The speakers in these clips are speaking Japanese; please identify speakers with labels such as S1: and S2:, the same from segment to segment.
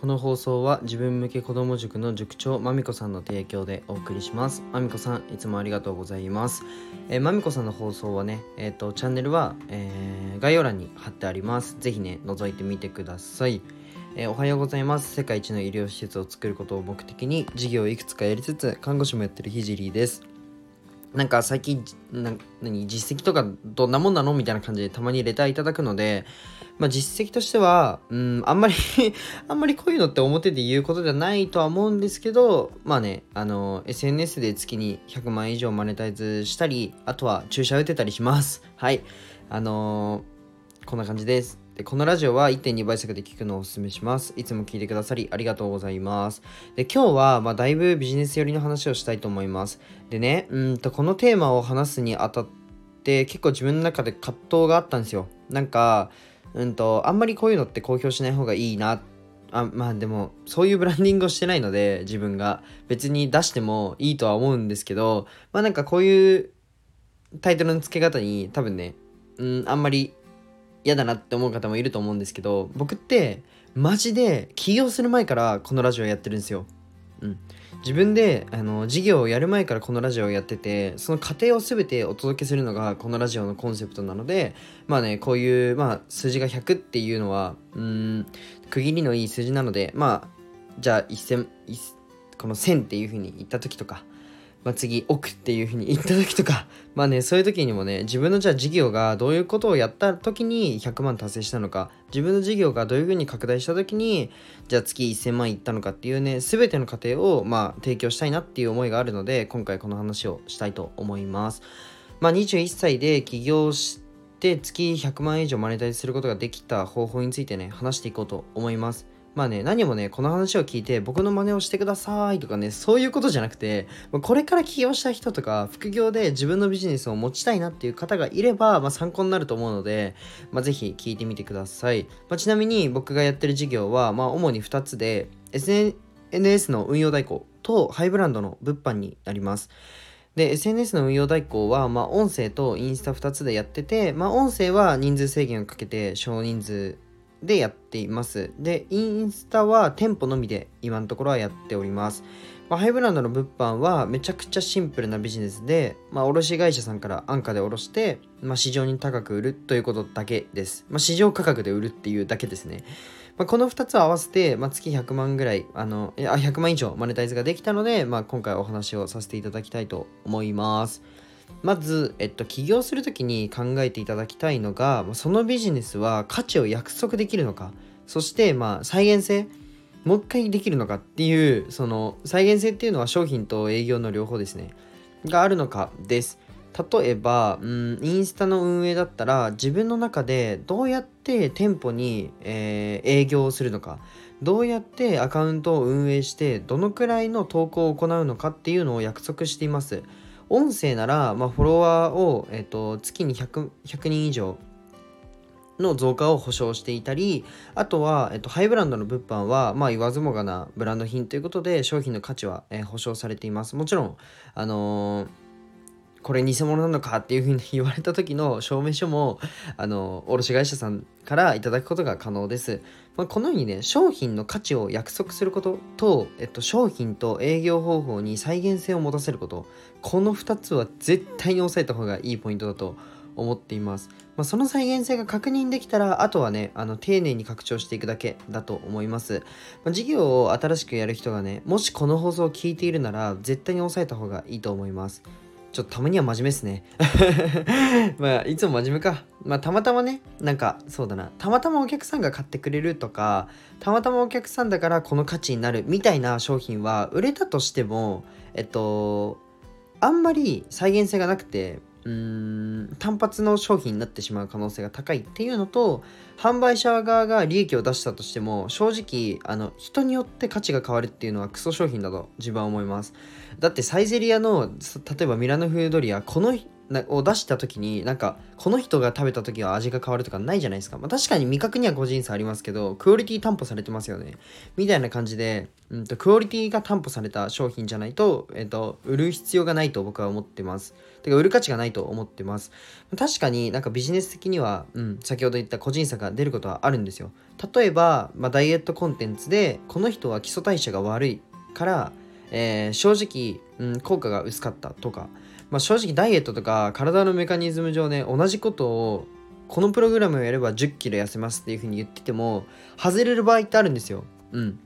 S1: この放送は自分向け子ども塾の塾長まみこさんの提供でお送りします。まみこさんいつもありがとうございます。えーまみこさんの放送はねえっ、とチャンネルは、えー概要欄に貼ってあります。ぜひね覗いてみてください。えーおはようございます。世界一の医療施設を作ることを目的に事業をいくつかやりつつ看護師もやってるひじりです。なんか最近な何実績とかどんなもんなのみたいな感じでたまにレターいただくので、まあ、実績としては、うん、あんまり あんまりこういうのって表で言うことではないとは思うんですけどまあねあの SNS で月に100万以上マネタイズしたりあとは注射打てたりします。はい。あのーこんな感じです。このラジオは1.2倍速で聞くのをおすすめします。いつも聞いてくださりありがとうございます。で今日は、まあ、だいぶビジネス寄りの話をしたいと思います。でねうんとこのテーマを話すにあたって結構自分の中で葛藤があったんですよ。なんかうんとあんまりこういうのって公表しない方がいいな。あまあでもそういうブランディングをしてないので自分が。別に出してもいいとは思うんですけどまあなんかこういうタイトルの付け方に多分ねうんあんまり嫌だなって思う方もいると思うんですけど僕ってマジで起業する前からこのラジオやってるんですよ。うん、自分であの事業をやる前からこのラジオをやっててその過程を全てお届けするのがこのラジオのコンセプトなのでまあねこういう、まあ、数字が100っていうのはうん区切りのいい数字なのでまあじゃあ1000この1000っていう風に言った時とかまあ、次億っていう風に言った時とか まあねそういう時にもね自分のじゃあ事業がどういうことをやった時に100万達成したのか自分の事業がどういう風に拡大した時にじゃあ月1000万いったのかっていうね全ての過程をまあ提供したいなっていう思いがあるので今回この話をしたいと思います。まあ21歳で起業して月100万以上マネタイズすることができた方法についてね話していこうと思います。まあね、何もね、この話を聞いて、僕の真似をしてくださいとかね、そういうことじゃなくて、これから起業した人とか、副業で自分のビジネスを持ちたいなっていう方がいれば、まあ、参考になると思うので、まあ、ぜひ聞いてみてください。まあ、ちなみに僕がやってる事業は、まあ、主に2つで、SNS の運用代行とハイブランドの物販になります。で、SNS の運用代行は、まあ、音声とインスタ2つでやってて、まあ、音声は人数制限をかけて少人数でやっています。で、インスタは店舗のみで今のところはやっております。まあ、ハイブランドの物販はめちゃくちゃシンプルなビジネスで、まあ、卸会社さんから安価で卸して、まあ、市場に高く売るということだけです。まあ、市場価格で売るっていうだけですね。まあ、この2つを合わせて、まあ、月100万ぐらい、あの、い、100万以上マネタイズができたので、まあ、今回お話をさせていただきたいと思います。まず、えっと、起業するときに考えていただきたいのが、そのビジネスは価値を約束できるのか、そして、まあ、再現性、もう一回できるのかっていう、その、再現性っていうのは商品と営業の両方ですね、があるのかです。例えば、うん、インスタの運営だったら、自分の中でどうやって店舗に、えー営業をするのか、どうやってアカウントを運営して、どのくらいの投稿を行うのかっていうのを約束しています。音声なら、まあ、フォロワーを、えっと月に 100, 100人以上の増加を保証していたりあとは、えっと、ハイブランドの物販は、まあ、言わずもがなブランド品ということで商品の価値は、えー保証されています。もちろんあのーこれ偽物なのかっていうふうに言われた時の証明書もあの卸会社さんからいただくことが可能です、まあ、このようにね商品の価値を約束することと、えっと、商品と営業方法に再現性を持たせること。この2つは絶対に押さえた方がいいポイントだと思っています、まあ、その再現性が確認できたらあとはねあの丁寧に拡張していくだけだと思います、まあ、事業を新しくやる人がねもしこの放送を聞いているなら絶対に押さえた方がいいと思います。ちょっとたまには真面目ですね。まあ、いつも真面目か。まあ、たまたまね、なんか、そうだな。たまたまお客さんが買ってくれるとか、たまたまお客さんだからこの価値になるみたいな商品は、売れたとしても、えっと、あんまり再現性がなくて、うーん単発の商品になってしまう可能性が高いっていうのと販売者側が利益を出したとしても正直あの人によって価値が変わるっていうのはクソ商品だと自分は思いますだってサイゼリアの例えばミラノ風ドリアこのなを出した時になんかこの人が食べた時は味が変わるとかないじゃないですか、まあ、確かに味覚には個人差ありますけどクオリティ担保されてますよね。みたいな感じで、うんと、クオリティが担保された商品じゃないと,、えっと売る必要がないと僕は思ってます。てか売る価値がないと思ってます。確かになんかビジネス的には、うん、先ほど言った個人差が出ることはあるんですよ。例えば、まあ、ダイエットコンテンツでこの人は基礎代謝が悪いから、えー、正直、うん、効果が薄かったとか。まあ、正直ダイエットとか体のメカニズム上ね同じことをこのプログラムをやれば1 0キロ痩せますっていう風に言ってても外れる場合ってあるんですよ。うん。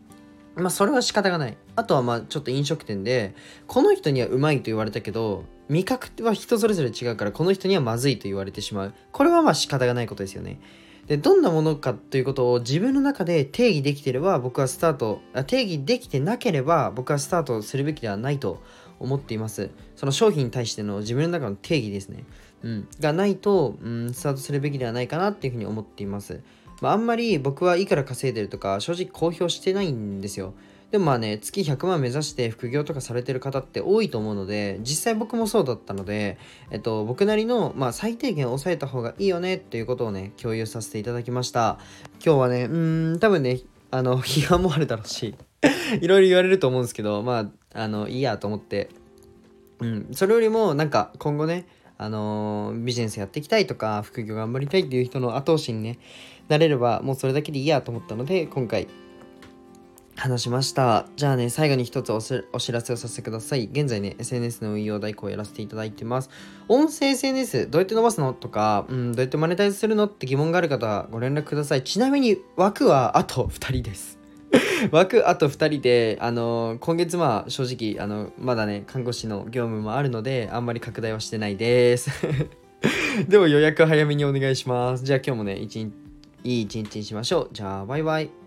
S1: まあそれは仕方がない。あとはまあちょっと飲食店でこの人にはうまいと言われたけど味覚は人それぞれ違うからこの人にはまずいと言われてしまう。これはまあ仕方がないことですよね。でどんなものかということを自分の中で定義できてれば僕はスタート定義できてなければ僕はスタートするべきではないと思っています。その商品に対しての自分の中の定義ですね。うん。がないと、うん、スタートするべきではないかなっていうふうに思っています。まあ、あんまり僕はいくら稼いでるとか正直公表してないんですよ。でもまあね、月100万目指して副業とかされてる方って多いと思うので、実際僕もそうだったので、えっと、僕なりの、まあ、最低限抑えた方がいいよねっていうことをね、共有させていただきました。今日はね、うん、多分ね、あの、批判もあるだろうし、いろいろ言われると思うんですけど、まあ、あの、いいやと思って、うん、それよりも、なんか、今後ね、あのー、ビジネスやっていきたいとか、副業頑張りたいっていう人の後押しにね、なれれば、もうそれだけでいいやと思ったので、今回、話しました。じゃあね、最後に一つお知らせをさせてください。現在ね、SNS の運用代行をやらせていただいてます。音声 SNS どうやって伸ばすの？とか、うん、どうやってマネタイズするの？って疑問がある方はご連絡ください。ちなみに枠はあと2人です。枠あと2人で、あの今月まあ正直、あの、まだね、看護師の業務もあるので、あんまり拡大はしてないです。でも予約早めにお願いします。じゃあ今日もね、一日、いい一日にしましょう。じゃあ、バイバイ。